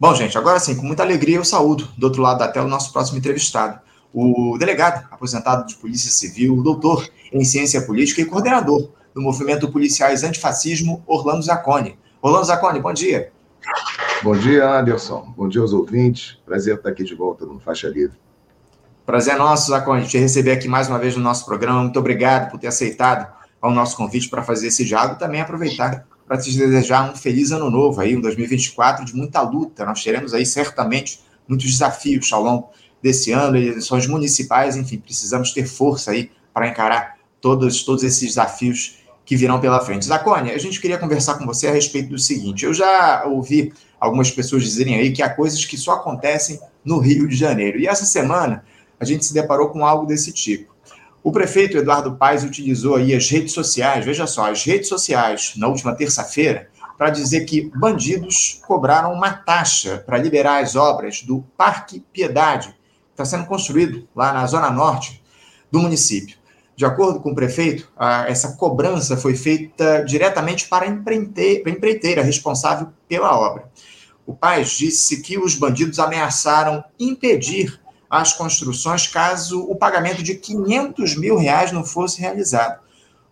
Bom, gente, agora sim, com muita alegria eu saúdo do outro lado da tela o nosso próximo entrevistado, o delegado aposentado de Polícia Civil, doutor em Ciência Política e coordenador do Movimento Policiais Antifascismo, Orlando Zacconi. Orlando Zacconi, bom dia. Bom dia, Anderson. Bom dia aos ouvintes. Prazer estar aqui de volta no Faixa Livre. Prazer é nosso, Zacconi, te receber aqui mais uma vez no nosso programa. Muito obrigado por ter aceitado o nosso convite para fazer esse diálogo e também aproveitar para te desejar um feliz ano novo aí, um 2024 de muita luta. Nós teremos aí certamente muitos desafios ao longo desse ano, eleições municipais, enfim, precisamos ter força aí para encarar todos, todos esses desafios que virão pela frente. Zacone, a gente queria conversar com você a respeito do seguinte: eu já ouvi algumas pessoas dizerem aí que há coisas que só acontecem no Rio de Janeiro. E essa semana a gente se deparou com algo desse tipo. O prefeito Eduardo Paes utilizou aí as redes sociais, veja só, as redes sociais, na última terça-feira, para dizer que bandidos cobraram uma taxa para liberar as obras do Parque Piedade, que está sendo construído lá na zona norte do município. De acordo com o prefeito, essa cobrança foi feita diretamente para a empreiteira responsável pela obra. O Paes disse que os bandidos ameaçaram impedir as construções caso o pagamento de 500 mil reais não fosse realizado.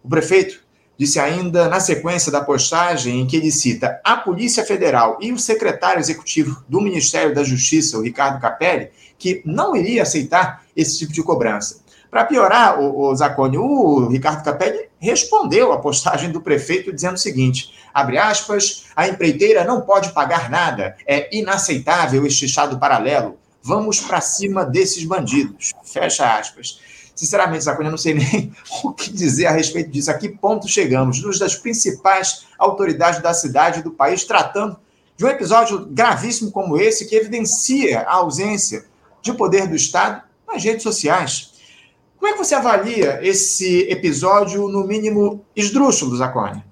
O prefeito disse ainda, na sequência da postagem, em que ele cita a Polícia Federal e o secretário executivo do Ministério da Justiça, o Ricardo Capelli, que não iria aceitar esse tipo de cobrança. Para piorar, o, o Zacone, o Ricardo Capelli respondeu à postagem do prefeito dizendo o seguinte: abre aspas, a empreiteira não pode pagar nada, é inaceitável este estado paralelo. Vamos para cima desses bandidos. Fecha aspas. Sinceramente, Zacone, eu não sei nem o que dizer a respeito disso. A que ponto chegamos? Duas das principais autoridades da cidade e do país tratando de um episódio gravíssimo como esse, que evidencia a ausência de poder do Estado nas redes sociais. Como é que você avalia esse episódio, no mínimo, esdrúxulo, Zacone?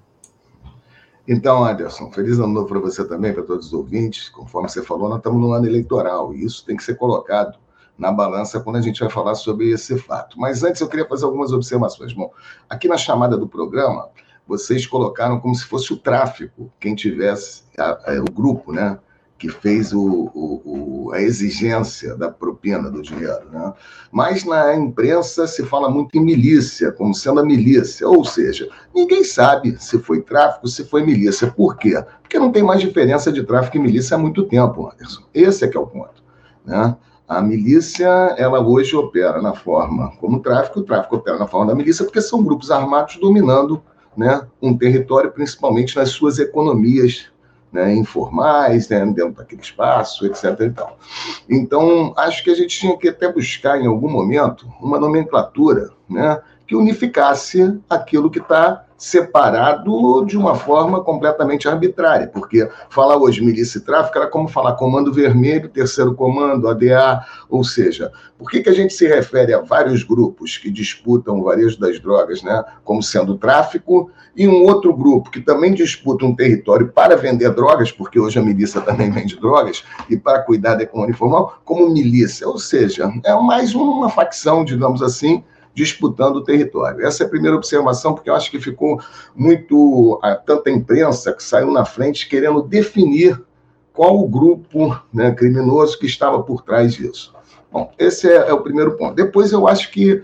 Então, Anderson, feliz ano novo para você também, para todos os ouvintes. Conforme você falou, nós estamos no ano eleitoral e isso tem que ser colocado na balança quando a gente vai falar sobre esse fato. Mas antes eu queria fazer algumas observações. Bom, aqui na chamada do programa, vocês colocaram como se fosse o tráfico, quem tivesse, a, a, o grupo, né? Que fez o, o, a exigência da propina do dinheiro. Né? Mas na imprensa se fala muito em milícia, como sendo a milícia. Ou seja, ninguém sabe se foi tráfico, se foi milícia. Por quê? Porque não tem mais diferença de tráfico e milícia há muito tempo, Anderson. Esse é que é o ponto. Né? A milícia, ela hoje opera na forma como o tráfico, o tráfico opera na forma da milícia, porque são grupos armados dominando né, um território, principalmente nas suas economias né, informais, né, dentro daquele espaço, etc. Então, acho que a gente tinha que até buscar, em algum momento, uma nomenclatura né, que unificasse aquilo que está separado de uma forma completamente arbitrária, porque falar hoje milícia e tráfico era como falar comando vermelho, terceiro comando, ADA, ou seja, por que, que a gente se refere a vários grupos que disputam o varejo das drogas, né, como sendo tráfico, e um outro grupo que também disputa um território para vender drogas, porque hoje a milícia também vende drogas, e para cuidar da economia informal, como milícia, ou seja, é mais uma facção, digamos assim, disputando o território. Essa é a primeira observação, porque eu acho que ficou muito. tanta imprensa que saiu na frente querendo definir qual o grupo né, criminoso que estava por trás disso. Bom, esse é, é, o primeiro ponto. Depois, eu acho que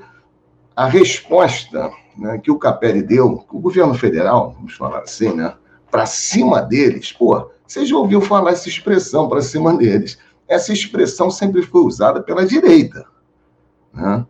a resposta né, que o Capelli deu, o governo federal, vamos falar assim, né, para cima deles, pô, você já ouviu falar essa expressão, para cima deles. Essa expressão sempre foi usada pela direita. Né?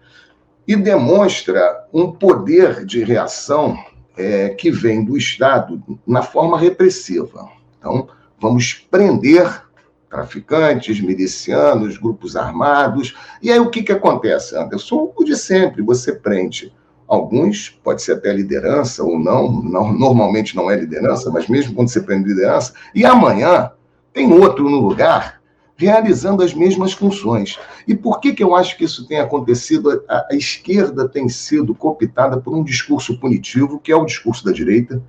E demonstra um poder de reação é, que vem do Estado na forma repressiva. Então, vamos prender traficantes, milicianos, grupos armados. E aí o que, que acontece, Anderson? O de sempre, você prende alguns, pode ser até liderança ou não, não, normalmente não é liderança, mas mesmo quando você prende liderança, e amanhã tem outro no lugar realizando as mesmas funções. E por que, que eu acho que isso tem acontecido? A, a, esquerda tem sido cooptada por um discurso punitivo, que é o discurso da direita,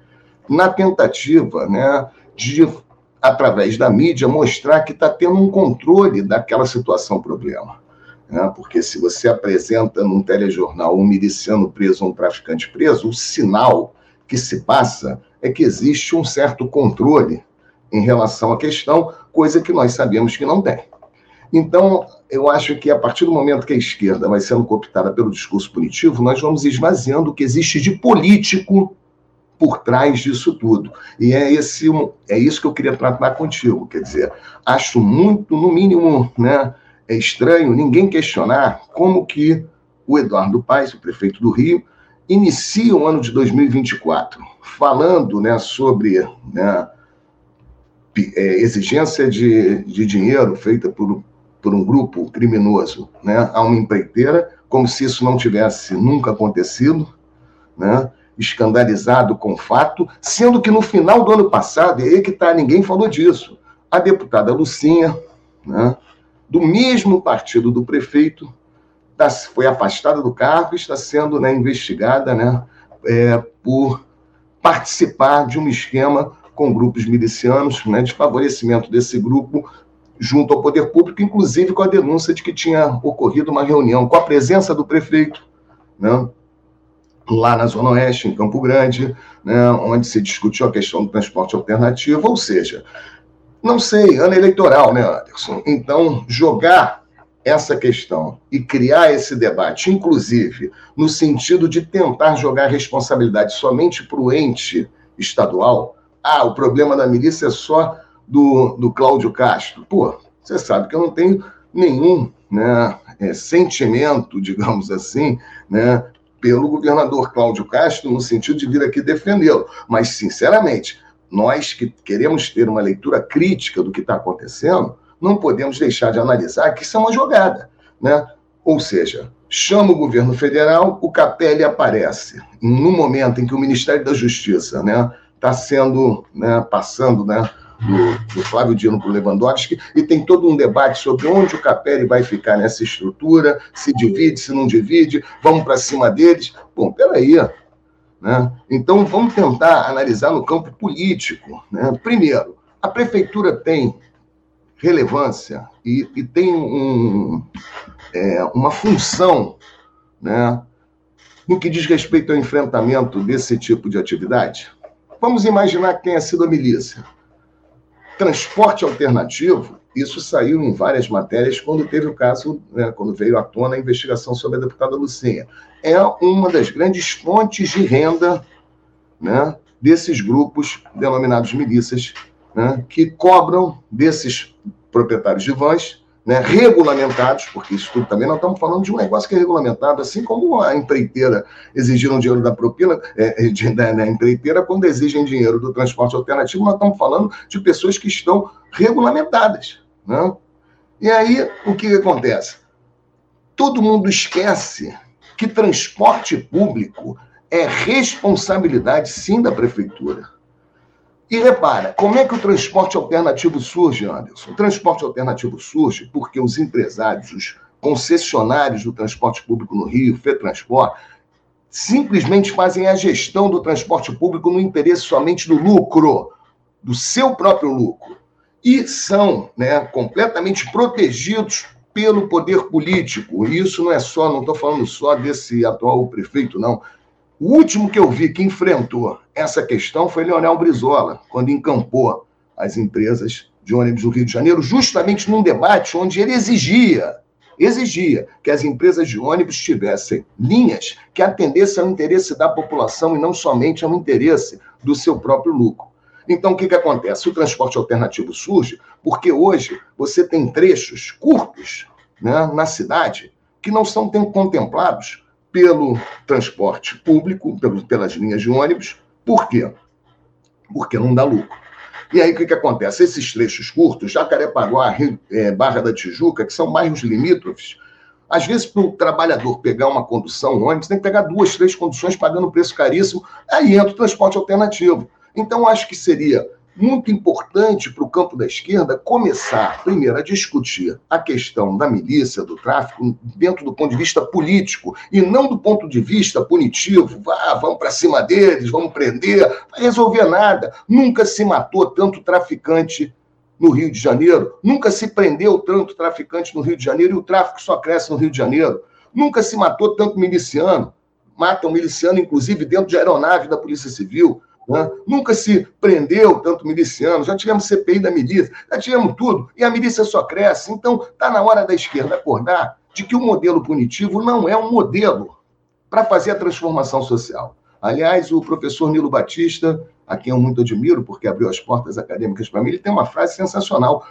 na tentativa né, de, através da mídia, mostrar que está tendo um controle daquela situação problema. Né? Porque se você apresenta num telejornal um miliciano preso ou um traficante preso, o sinal que se passa é que existe um certo controle em relação à questão, coisa que nós sabemos que não tem. Então, eu acho que a partir do momento que a esquerda vai sendo cooptada pelo discurso punitivo, nós vamos esvaziando o que existe de político por trás disso tudo. E é, esse, é isso que eu queria tratar contigo. Quer dizer, acho muito, no mínimo, né, é estranho ninguém questionar como que o Eduardo Paes, o prefeito do Rio, inicia o ano de 2024 falando né, sobre né, é, exigência de, de dinheiro feita por, por um grupo criminoso né, a uma empreiteira, como se isso não tivesse nunca acontecido, né, escandalizado com o fato, sendo que no final do ano passado, e aí que tá, ninguém falou disso, a deputada Lucinha, né, do mesmo partido do prefeito, tá, foi afastada do cargo e está sendo né, investigada né, é, por participar de um esquema com grupos milicianos, né, de favorecimento desse grupo junto ao poder público, inclusive com a denúncia de que tinha ocorrido uma reunião com a presença do prefeito, né, lá na Zona Oeste, em Campo Grande, né, onde se discutiu a questão do transporte alternativo, ou seja, não sei, ano eleitoral, né, Anderson? Então, jogar essa questão e criar esse debate, inclusive no sentido de tentar jogar a responsabilidade somente para o ente estadual, ah, o problema da milícia é só do, do Cláudio Castro. Pô, você sabe que eu não tenho nenhum né, é, sentimento, digamos assim, né, pelo governador Cláudio Castro, no sentido de vir aqui defendê-lo. Mas, sinceramente, nós que queremos ter uma leitura crítica do que está acontecendo, não podemos deixar de analisar que isso é uma jogada. Né? Ou seja, chama o governo federal, o Capelli aparece. No momento em que o Ministério da Justiça né, tá sendo, né, passando né, do, do Flávio Dino para o Lewandowski, e tem todo um debate sobre onde o Capelli vai ficar nessa estrutura, se divide, se não divide, vamos para cima deles. Bom, peraí. Né? Então, vamos tentar analisar no campo político. Né? Primeiro, a prefeitura tem relevância e, e tem um, é, uma função né, no que diz respeito ao enfrentamento desse tipo de atividade? Vamos imaginar que tenha sido a milícia. Transporte alternativo, isso saiu em várias matérias quando teve o caso, né, quando veio à tona a investigação sobre a deputada Lucinha. É uma das grandes fontes de renda né, desses grupos denominados milícias, né, que cobram desses proprietários de vans né, regulamentados, porque isso tudo também nós estamos falando de um negócio que é regulamentado, assim como a empreiteira exigiram dinheiro da propina, é, de, da, da, empreiteira, quando exigem dinheiro do transporte alternativo, nós estamos falando de pessoas que estão regulamentadas. Né? E aí, o que, que acontece? Todo mundo esquece que transporte público é responsabilidade, sim, da prefeitura. E repara, como é que o transporte alternativo surge, Anderson? O transporte alternativo surge porque os empresários, os concessionários do transporte público no Rio, FETransport, simplesmente fazem a gestão do transporte público no interesse somente do lucro, do seu próprio lucro. E são né, completamente protegidos pelo poder político. E isso não é só, não estou falando só desse atual prefeito, não. O último que eu vi que enfrentou essa questão foi Leonel Brizola, quando encampou as empresas de ônibus do Rio de Janeiro, justamente num debate onde ele exigia, exigia que as empresas de ônibus tivessem linhas que atendessem ao interesse da população e não somente ao interesse do seu próprio lucro. Então, o que, que acontece? O transporte alternativo surge porque hoje você tem trechos curtos né, na cidade que não são contemplados pelo transporte público, pelas linhas de ônibus. Por quê? Porque não dá lucro. E aí o que, que acontece? Esses trechos curtos, Jacarepaguá, é, Barra da Tijuca, que são bairros limítrofes, às vezes, para o trabalhador pegar uma condução, um ônibus, tem que pegar duas, três conduções pagando um preço caríssimo, aí entra o transporte alternativo. Então, acho que seria muito importante para o campo da esquerda começar, primeiro, a discutir a questão da milícia, do tráfico, dentro do ponto de vista político, e não do ponto de vista punitivo. Ah, vamos para cima deles, vamos prender. Vai resolver nada. Nunca se matou tanto traficante no Rio de Janeiro, nunca se prendeu tanto traficante no Rio de Janeiro, e o tráfico só cresce no Rio de Janeiro. Nunca se matou tanto miliciano. Matam miliciano, inclusive, dentro de aeronave da Polícia Civil Né? Nunca se prendeu tanto miliciano, já tivemos CPI da milícia, já tivemos tudo, e a milícia só cresce. Então, está na hora da esquerda acordar de que o modelo punitivo não é um modelo para fazer a transformação social. Aliás, o professor Nilo Batista, a quem eu muito admiro, porque abriu as portas acadêmicas para mim, ele tem uma frase sensacional.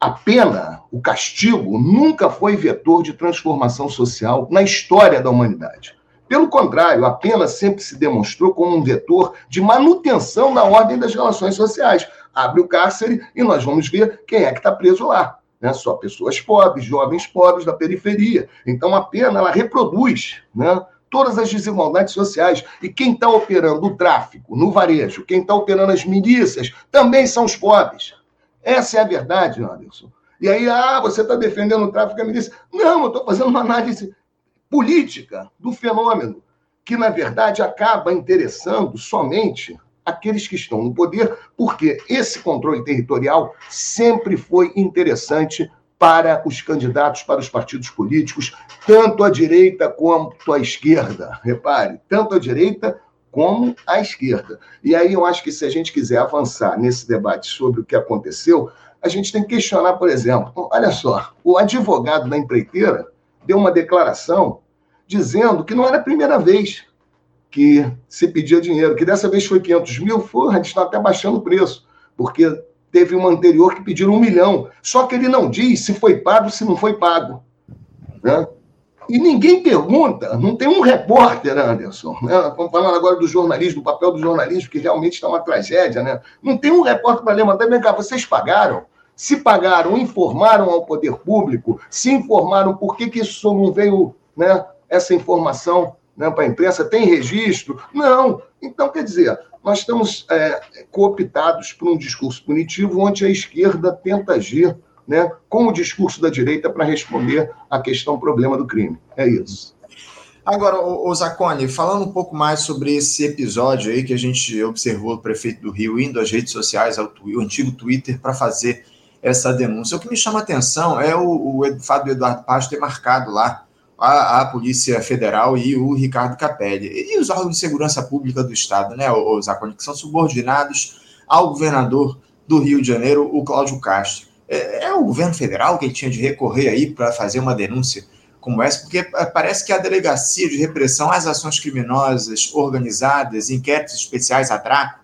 A pena, o castigo, nunca foi vetor de transformação social na história da humanidade. Pelo contrário, a pena sempre se demonstrou como um vetor de manutenção da ordem das relações sociais. Abre o cárcere e nós vamos ver quem é que está preso lá. Né? Só pessoas pobres, jovens pobres da periferia. Então a pena ela reproduz né? todas as desigualdades sociais. E quem está operando o tráfico no varejo, quem está operando as milícias, também são os pobres. Essa é a verdade, Anderson. E aí, ah, você está defendendo o tráfico e a milícia. Não, eu estou fazendo uma análise política do fenômeno, que, na verdade, acaba interessando somente aqueles que estão no poder, porque esse controle territorial sempre foi interessante para os candidatos, para os partidos políticos, tanto à direita quanto à esquerda. Repare, tanto à direita como à esquerda. E aí eu acho que se a gente quiser avançar nesse debate sobre o que aconteceu, a gente tem que questionar, por exemplo, olha só, o advogado da empreiteira deu uma declaração dizendo que não era a primeira vez que se pedia dinheiro, que dessa vez foi 500 mil, foi, a gente está até baixando o preço, porque teve uma anterior que pediram um milhão. Só que ele não diz se foi pago, se não foi pago. Né? E ninguém pergunta, não tem um repórter, Anderson. Né? Estamos falando agora do jornalismo, do papel do jornalismo, que realmente está uma tragédia. Né? Não tem um repórter para levantar vem cá, vocês pagaram? Se pagaram, informaram ao poder público, se informaram por que, que isso não veio, né, essa informação né, para a imprensa? Tem registro? Não. Então, quer dizer, nós estamos é, cooptados por um discurso punitivo onde a esquerda tenta agir né, com o discurso da direita para responder à questão problema do crime. É isso. Agora, o Zacone, falando um pouco mais sobre esse episódio aí que a gente observou o prefeito do Rio indo às redes sociais, ao, ao antigo Twitter, para fazer essa denúncia. O que me chama a atenção é o, o fato do Eduardo Paz ter marcado lá a, a, Polícia Federal e o Ricardo Capelli. E os órgãos de segurança pública do Estado, né, os Zaconi, que são subordinados ao governador do Rio de Janeiro, o Cláudio Castro. É, é o governo federal que tinha de recorrer aí para fazer uma denúncia como essa, porque é, parece que a Delegacia de Repressão às Ações Criminosas Organizadas, inquéritos especiais, a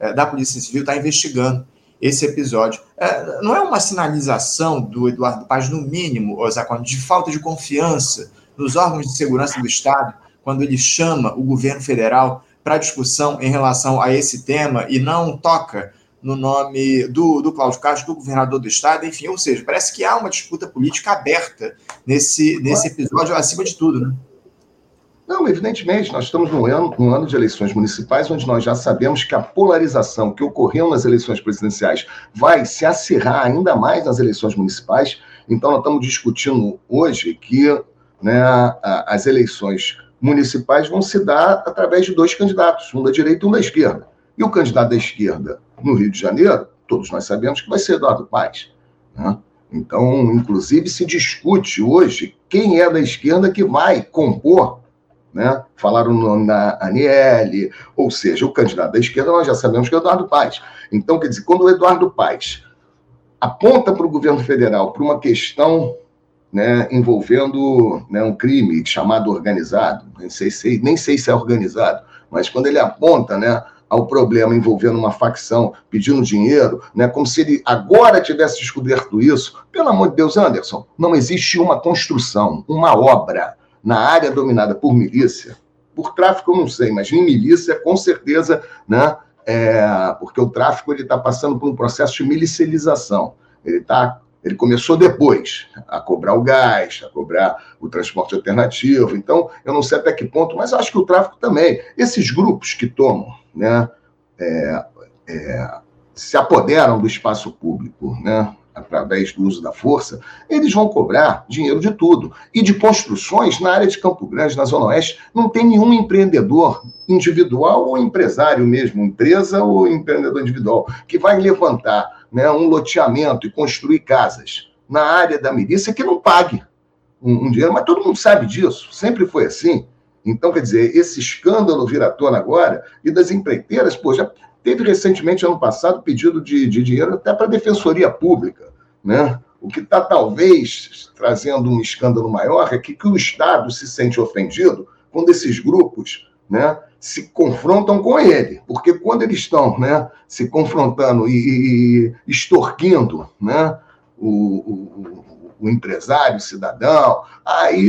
é, da Polícia Civil, está investigando esse episódio. É, não é uma sinalização do Eduardo Paz, no mínimo, Zacone, de falta de confiança nos órgãos de segurança do Estado, quando ele chama o governo federal para discussão em relação a esse tema e não toca no nome do, do Cláudio Castro, do governador do Estado, enfim, ou seja, parece que há uma disputa política aberta nesse, nesse episódio, acima de tudo, né? Não, evidentemente, nós estamos num ano, num ano de eleições municipais, onde nós já sabemos que a polarização que ocorreu nas eleições presidenciais vai se acirrar ainda mais nas eleições municipais. Então, nós estamos discutindo hoje que né, as eleições municipais vão se dar através de dois candidatos, um da direita e um da esquerda. E o candidato da esquerda no Rio de Janeiro, todos nós sabemos que vai ser Eduardo Paes. Né? Então, inclusive, se discute hoje quem é da esquerda que vai compor, né? falaram o nome da Aniele, ou seja, o candidato da esquerda, nós já sabemos que é Eduardo Paes. Então, quer dizer, quando o Eduardo Paes aponta para o governo federal para uma questão né, envolvendo né, um crime chamado organizado, nem sei, se, nem sei se é organizado, mas quando ele aponta né, ao problema envolvendo uma facção pedindo dinheiro, né, como se ele agora tivesse descoberto isso, pelo amor de Deus, Anderson, não existe uma construção, uma obra na área dominada por milícia, por tráfico eu não sei, mas em milícia, com certeza, né, é, porque o tráfico ele está passando por um processo de milicialização. Ele está ele começou depois a cobrar o gás, a cobrar o transporte alternativo. Então, eu não sei até que ponto, mas acho que o tráfico também. Esses grupos que tomam, né, é, é, se apoderam do espaço público, né, através do uso da força, eles vão cobrar dinheiro de tudo. E de construções, na área de Campo Grande, na Zona Oeste, não tem nenhum empreendedor individual ou empresário mesmo, empresa ou empreendedor individual, que vai levantar né, um loteamento e construir casas na área da milícia que não pague um, um dinheiro, mas todo mundo sabe disso, sempre foi assim. Então, quer dizer, esse escândalo vir à tona agora, e das empreiteiras, pô, já teve recentemente, ano passado, pedido de, de dinheiro até para a Defensoria Pública, né? O que está talvez trazendo um escândalo maior é que, que o Estado se sente ofendido quando esses grupos né, se confrontam com ele. Porque quando eles estão né, se confrontando e, e extorquindo né, o, o, o empresário, o cidadão, aí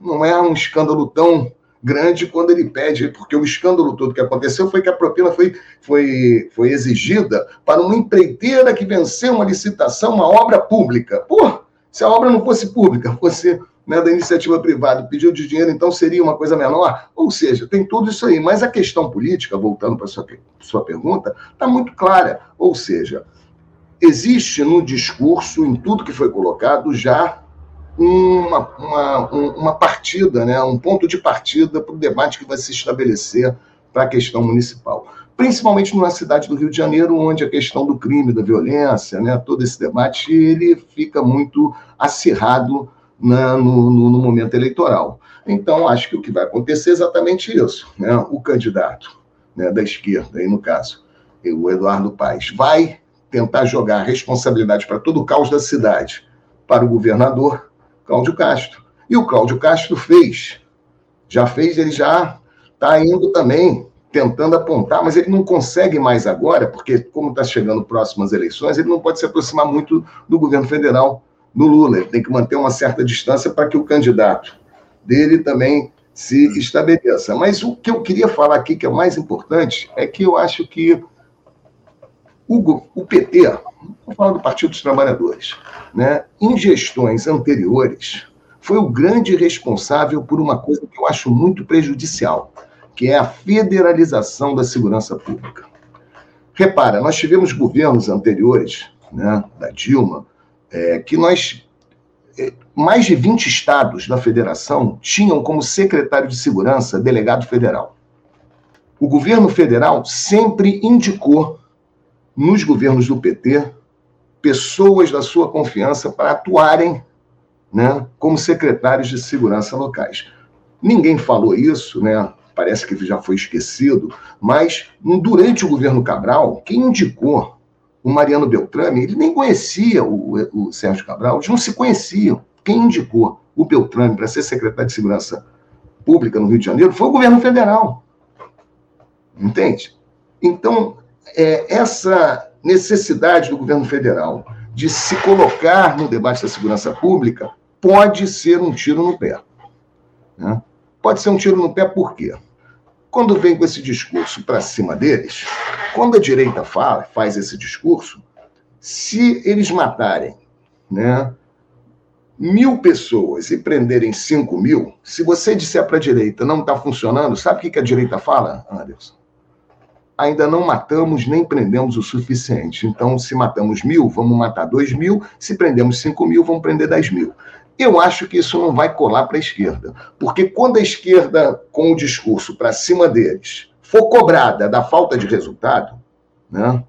não é um escândalo tão grande quando ele pede, porque o escândalo todo que aconteceu foi que a propina foi, foi, foi exigida para uma empreiteira que venceu uma licitação, uma obra pública. Pô, se a obra não fosse pública, fosse né, da iniciativa privada, pediu de dinheiro, então seria uma coisa menor. Ou seja, tem tudo isso aí. Mas a questão política, voltando para a sua, sua pergunta, está muito clara. Ou seja, existe no discurso, em tudo que foi colocado, já uma, uma, uma partida, né, um ponto de partida para o debate que vai se estabelecer para a questão municipal. Principalmente na cidade do Rio de Janeiro, onde a questão do crime, da violência, né, todo esse debate, ele fica muito acirrado na, no, no, no, momento eleitoral. Então, acho que o que vai acontecer é exatamente isso. Né? O candidato né, da esquerda, aí no caso, o Eduardo Paes, vai tentar jogar a responsabilidade para todo o caos da cidade para o governador, Cláudio Castro. E o Cláudio Castro fez. Já fez, ele já está indo também tentando apontar, mas ele não consegue mais agora, porque como está chegando próximas eleições, ele não pode se aproximar muito do governo federal do Lula. Ele tem que manter uma certa distância para que o candidato dele também se estabeleça. Mas o que eu queria falar aqui, que é o mais importante, é que eu acho que o, o PT, vou falar do Partido dos Trabalhadores, né, em gestões anteriores, foi o grande responsável por uma coisa que eu acho muito prejudicial, que é a federalização da segurança pública. Repara, nós tivemos governos anteriores, né, da Dilma, é, que nós, é, mais de 20 estados da federação tinham como secretário de segurança delegado federal. O governo federal sempre indicou nos governos do PT pessoas da sua confiança para atuarem né, como secretários de segurança locais. Ninguém falou isso, né? Parece que já foi esquecido, mas durante o governo Cabral, quem indicou o Mariano Beltrame, ele nem conhecia o, o Sérgio Cabral, eles não se conheciam. Quem indicou o Beltrame para ser secretário de Segurança Pública no Rio de Janeiro foi o governo federal. Entende? Então, é, essa necessidade do governo federal de se colocar no debate da segurança pública pode ser um tiro no pé. Né? Pode ser um tiro no pé por quê? Quando vem com esse discurso para cima deles, quando a direita fala, faz esse discurso, se eles matarem né, mil pessoas e prenderem cinco mil, se você disser para a direita não está funcionando, sabe o que a direita fala, Anderson? ainda não matamos nem prendemos o suficiente. Então, se matamos mil, vamos matar dois mil. Se prendemos cinco mil, vamos prender dez mil. Eu acho que isso não vai colar para a esquerda. Porque quando a esquerda, com o discurso para cima deles, for cobrada da falta de resultado, né,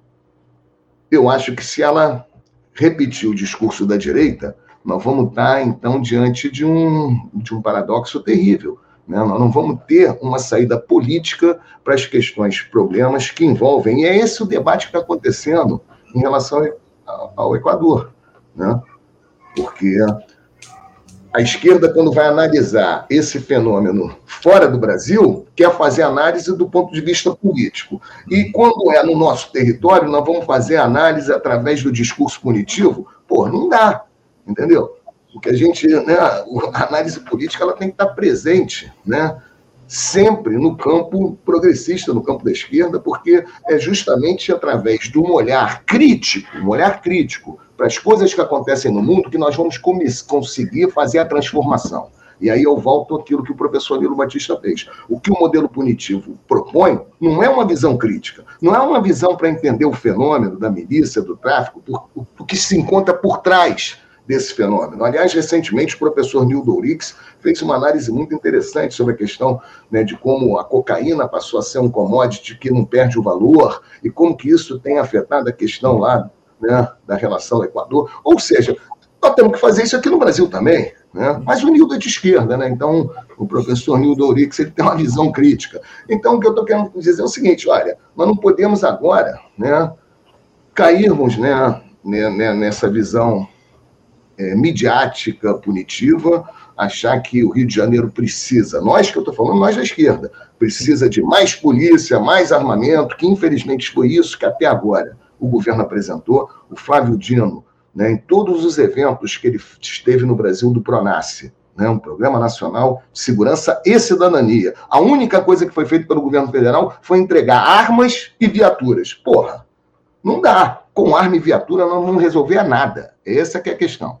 eu acho que se ela repetir o discurso da direita, nós vamos estar, então, diante de um, de um paradoxo terrível. Né? Nós não vamos ter uma saída política para as questões, problemas que envolvem. E é esse o debate que está acontecendo em relação ao Equador. Né? Porque a esquerda, quando vai analisar esse fenômeno fora do Brasil, quer fazer análise do ponto de vista político. E quando é no nosso território, nós vamos fazer análise através do discurso punitivo? Pô, não dá, entendeu? Porque a gente, né, a análise política ela tem que estar presente, né? Sempre no campo progressista, no campo da esquerda, porque é justamente através de um olhar crítico, um olhar crítico para as coisas que acontecem no mundo que nós vamos conseguir fazer a transformação. E aí eu volto àquilo que o professor Nilo Batista fez. O que o modelo punitivo propõe não é uma visão crítica, não é uma visão para entender o fenômeno da milícia, do tráfico, o que se encontra por trás desse fenômeno. Aliás, recentemente, o professor Nildo Ourix fez uma análise muito interessante sobre a questão né, de como a cocaína passou a ser um commodity que não perde o valor e como que isso tem afetado a questão lá né, da relação Equador. Ou seja, Nós temos que fazer isso aqui no Brasil também. Né? Mas o Nildo é de esquerda, né? então o professor Nildo Ourix ele tem uma visão crítica. Então, o que eu estou querendo dizer é o seguinte: olha, nós não podemos agora né, cairmos né, nessa visão é, midiática, punitiva, achar que o Rio de Janeiro precisa, nós que eu estou falando, nós da esquerda, precisa de mais polícia, mais armamento, que infelizmente foi isso que até agora o governo apresentou. O Flávio Dino né, em todos os eventos que ele esteve no Brasil do Pronace, né, um Programa Nacional de Segurança e Cidadania. A única coisa que foi feita pelo governo federal foi entregar armas e viaturas. Porra, não dá. Com arma e viatura não vamos resolver nada. Essa que é a questão.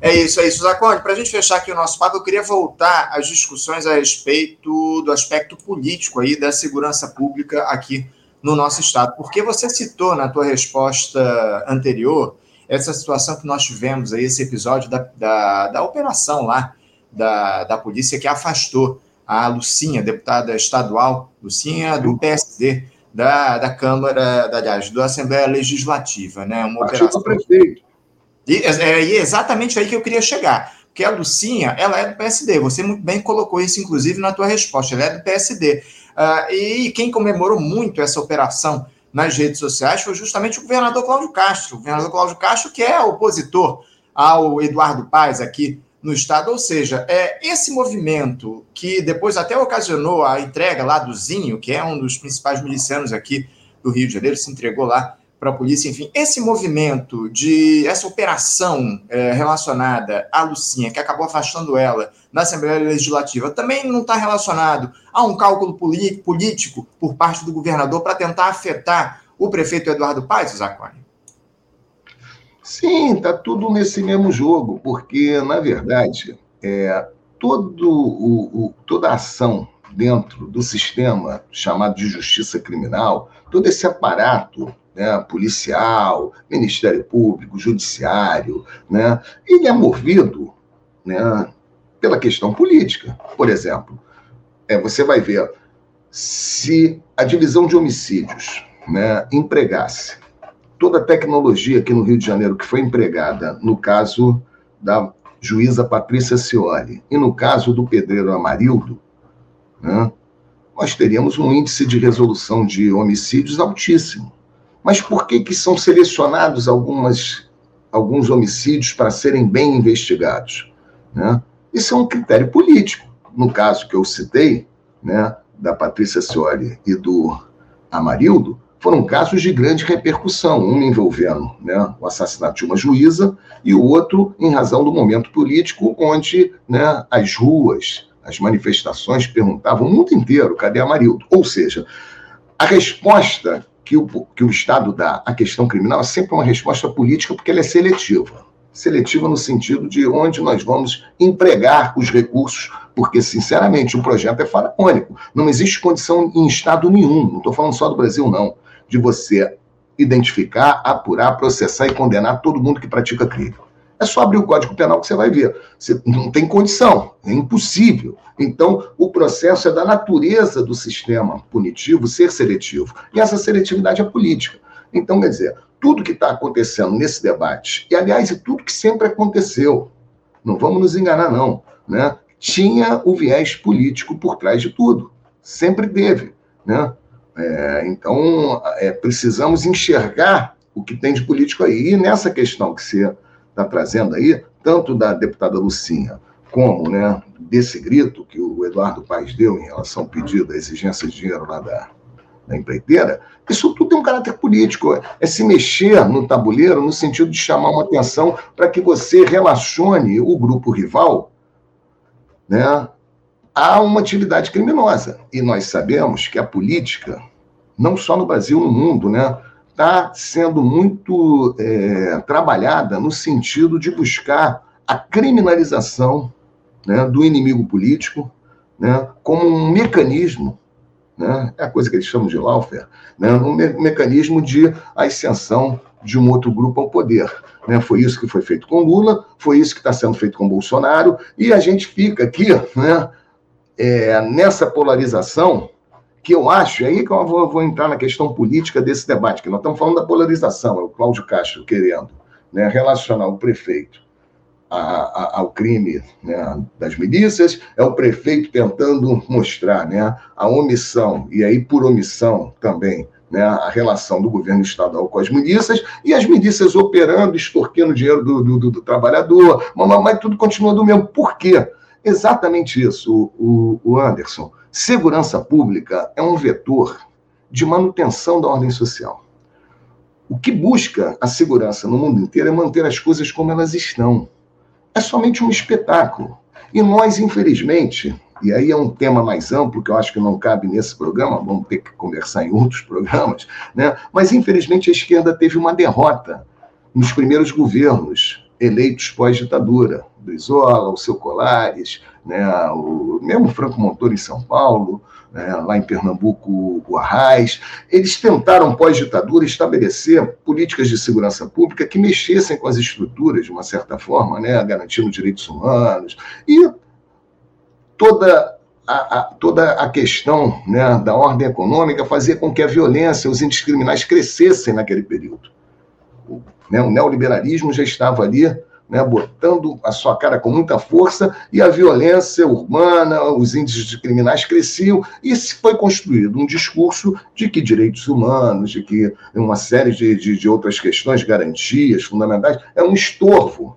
É isso, é isso, Zacone. Para a gente fechar aqui o nosso papo, eu queria voltar às discussões a respeito do aspecto político aí da segurança pública aqui no nosso estado, porque você citou na tua resposta anterior essa situação que nós tivemos aí, esse episódio da, da, da operação lá da, da polícia que afastou a Lucinha, deputada estadual, Lucinha do PSD, da, da Câmara, da, aliás, da Assembleia Legislativa, né? Uma operação. prefeito. E é, é, é exatamente aí que eu queria chegar. Porque a Lucinha, ela é do PSD. Você muito bem colocou isso, inclusive, na tua resposta. Ela é do PSD. Uh, ah, e quem comemorou muito essa operação nas redes sociais foi justamente o governador Cláudio Castro. O governador Cláudio Castro, que é opositor ao Eduardo Paes aqui no Estado. Ou seja, é esse movimento que depois até ocasionou a entrega lá do Zinho, que é um dos principais milicianos aqui do Rio de Janeiro, se entregou lá para a polícia, enfim, esse movimento de essa operação é, relacionada à Lucinha, que acabou afastando ela da Assembleia Legislativa, também não está relacionado a um cálculo político por parte do governador para tentar afetar o prefeito Eduardo Paes, Zacone? Sim, está tudo nesse mesmo jogo, porque, na verdade, é, todo o, o, toda a ação dentro do sistema chamado de justiça criminal, todo esse aparato né, policial, Ministério Público, Judiciário, né, ele é movido né, pela questão política. Por exemplo, é, você vai ver se a divisão de homicídios né, empregasse toda a tecnologia aqui no Rio de Janeiro que foi empregada no caso da juíza Patrícia Cioli e no caso do pedreiro Amarildo, né, nós teríamos um índice de resolução de homicídios altíssimo. Mas por que, que são selecionados algumas, alguns homicídios para serem bem investigados? Né? Isso é um critério político. No caso que eu citei, né, da Patrícia Cioli e do Amarildo, foram casos de grande repercussão, um envolvendo né, o assassinato de uma juíza e o outro em razão do momento político, onde né, as ruas, as manifestações perguntavam o mundo inteiro, cadê Amarildo? Ou seja, a resposta que o, que o Estado dá à questão criminal é sempre uma resposta política, porque ela é seletiva. Seletiva no sentido de onde nós vamos empregar os recursos, porque, sinceramente, o projeto é faraônico. Não existe condição em Estado nenhum, não estou falando só do Brasil, não, de você identificar, apurar, processar e condenar todo mundo que pratica crime. É só abrir o Código Penal que você vai ver. Você não tem condição, é impossível. Então, o processo é da natureza do sistema punitivo ser seletivo. E essa seletividade é política. Então, quer dizer, tudo que está acontecendo nesse debate, e aliás, tudo que sempre aconteceu, não vamos nos enganar, não, né? tinha o viés político por trás de tudo. Sempre teve. Né? É, então, é, precisamos enxergar o que tem de político aí. E nessa questão que você está trazendo aí, tanto da deputada Lucinha, como né, desse grito que o Eduardo Paes deu em relação ao pedido, à exigência de dinheiro lá da, da empreiteira, isso tudo tem um caráter político. É se mexer no tabuleiro no sentido de chamar uma atenção para que você relacione o grupo rival né, a uma atividade criminosa. E nós sabemos que a política, não só no Brasil, no mundo, né, está sendo muito é, trabalhada no sentido de buscar a criminalização né, do inimigo político né, como um mecanismo, né, é a coisa que eles chamam de lawfare, né, um me mecanismo de ascensão de um outro grupo ao poder. Né? Foi isso que foi feito com Lula, foi isso que está sendo feito com Bolsonaro, e a gente fica aqui né, é, nessa polarização que eu acho, é aí que eu vou, vou, entrar na questão política desse debate, que nós estamos falando da polarização, é o Cláudio Castro querendo né, relacionar o prefeito a, a, ao crime né, das milícias, é o prefeito tentando mostrar né, a omissão, e aí por omissão também, né, a relação do governo estadual com as milícias, e as milícias operando, extorquindo dinheiro do, do, do trabalhador, mas, mas, tudo continua do mesmo. Por quê? Exatamente isso, o, o Anderson. Segurança pública é um vetor de manutenção da ordem social. O que busca a segurança no mundo inteiro é manter as coisas como elas estão é somente um espetáculo. E nós, infelizmente, e aí é um tema mais amplo que eu acho que não cabe nesse programa, vamos ter que conversar em outros programas, né? mas infelizmente a esquerda teve uma derrota nos primeiros governos eleitos pós-ditadura, do Isola, o seu Colares, né, o mesmo Franco Montoro em São Paulo, né, lá em Pernambuco, o Arraes, eles tentaram, pós-ditadura, estabelecer políticas de segurança pública que mexessem com as estruturas, de uma certa forma, né, garantindo direitos humanos, e toda a, a, toda a questão né, da ordem econômica fazia com que a violência, os índices criminais crescessem naquele período. O, né, o neoliberalismo já estava ali né, botando a sua cara com muita força, e a violência urbana, os índices de criminais cresciam, e se foi construído um discurso de que direitos humanos, de que uma série de, de, de outras questões, garantias fundamentais, é um estorvo,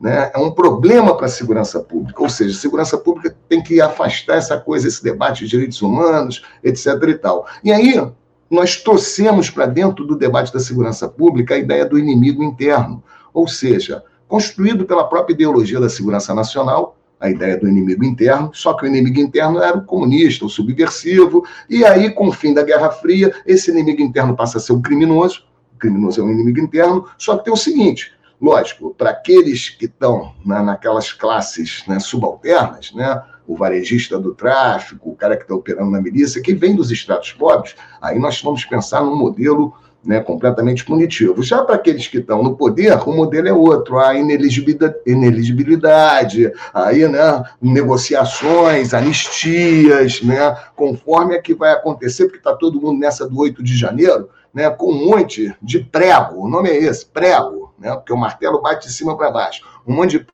né, é um problema para a segurança pública. Ou seja, a segurança pública tem que afastar essa coisa, esse debate de direitos humanos, etc. e tal. E aí, nós trouxemos para dentro do debate da segurança pública a ideia do inimigo interno ou seja, construído pela própria ideologia da segurança nacional, a ideia do inimigo interno, só que o inimigo interno era o comunista, o subversivo, e aí, com o fim da Guerra Fria, esse inimigo interno passa a ser o criminoso, o criminoso é um inimigo interno, só que tem o seguinte, lógico, para aqueles que estão né, naquelas classes né, subalternas, né, o varejista do tráfico, o cara que está operando na milícia, que vem dos estratos pobres, aí nós vamos pensar num modelo né, completamente punitivo. Já para aqueles que estão no poder, o modelo é outro, a ineligibilidade, aí, né, negociações, anistias, né, conforme é que vai acontecer, porque está todo mundo nessa do 8 de janeiro, né, com um monte de prego, o nome é esse, prego, né, porque o martelo bate de cima para baixo, um monte de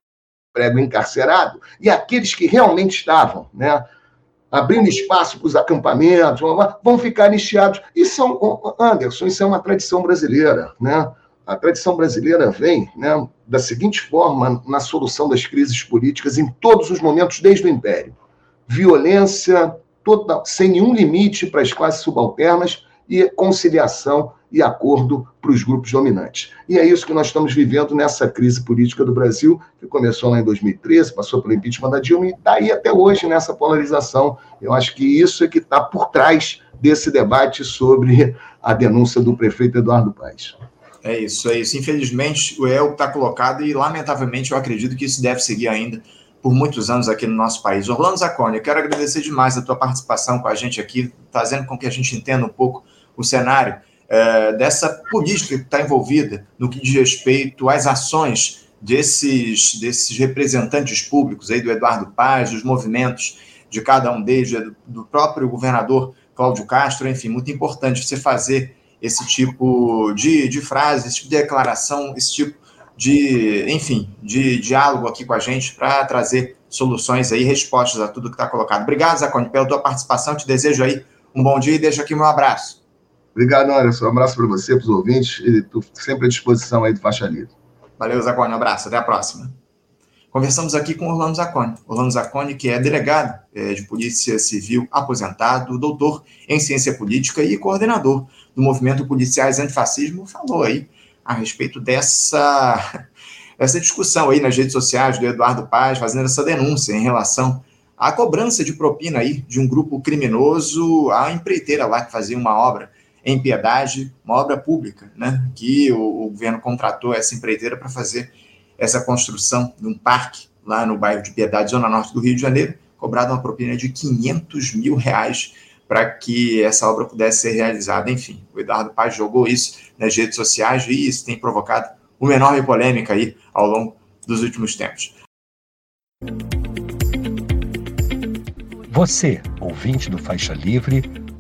prego encarcerado, e aqueles que realmente estavam, né, abrindo espaço para os acampamentos, vão ficar nicheados. Isso é Anderson, isso é uma tradição brasileira, né? A tradição brasileira vem né, da seguinte forma na solução das crises políticas em todos os momentos desde o Império. Violência total, sem nenhum limite para as classes subalternas e conciliação e acordo para os grupos dominantes. E é isso que nós estamos vivendo nessa crise política do Brasil, que começou lá em 2013, passou pelo impeachment da Dilma e está aí até hoje nessa polarização. Eu acho que isso é que está por trás desse debate sobre a denúncia do prefeito Eduardo Paes. É isso, é isso. Infelizmente, o EL está colocado e, lamentavelmente, eu acredito que isso deve seguir ainda por muitos anos aqui no nosso país. Orlando Zacone, eu quero agradecer demais a tua participação com a gente aqui, fazendo com que a gente entenda um pouco o cenário é, dessa política que está envolvida no que diz respeito às ações desses, desses representantes públicos, aí do Eduardo Paz, dos movimentos de cada um deles, do, do próprio governador Cláudio Castro, enfim, muito importante você fazer esse tipo de, de frase, esse tipo de declaração, esse tipo de, enfim, de diálogo aqui com a gente para trazer soluções aí, respostas a tudo que está colocado. Obrigado, Zacone, pela tua participação. Te desejo aí um bom dia e deixo aqui meu abraço. Obrigado, Anderson. Um abraço para você, para os ouvintes, e sempre à disposição aí do Faixa Livre. Valeu, Zacone. Um abraço. Até a próxima. Conversamos aqui com Orlando Zacone. Orlando Zacone, que é delegado é, de Polícia Civil aposentado, doutor em Ciência Política e coordenador do Movimento Policiais Antifascismo, falou aí a respeito dessa, dessa discussão aí nas redes sociais do Eduardo Paz, fazendo essa denúncia em relação à cobrança de propina aí de um grupo criminoso à empreiteira lá que fazia uma obra em Piedade, uma obra pública, né, que o, o governo contratou essa empreiteira para fazer essa construção de um parque lá no bairro de Piedade, zona norte do Rio de Janeiro, cobrado uma propina de 500 mil reais para que essa obra pudesse ser realizada. Enfim, o Eduardo Paz jogou isso nas redes sociais e isso tem provocado uma enorme polêmica aí ao longo dos últimos tempos. Você, ouvinte do Faixa Livre,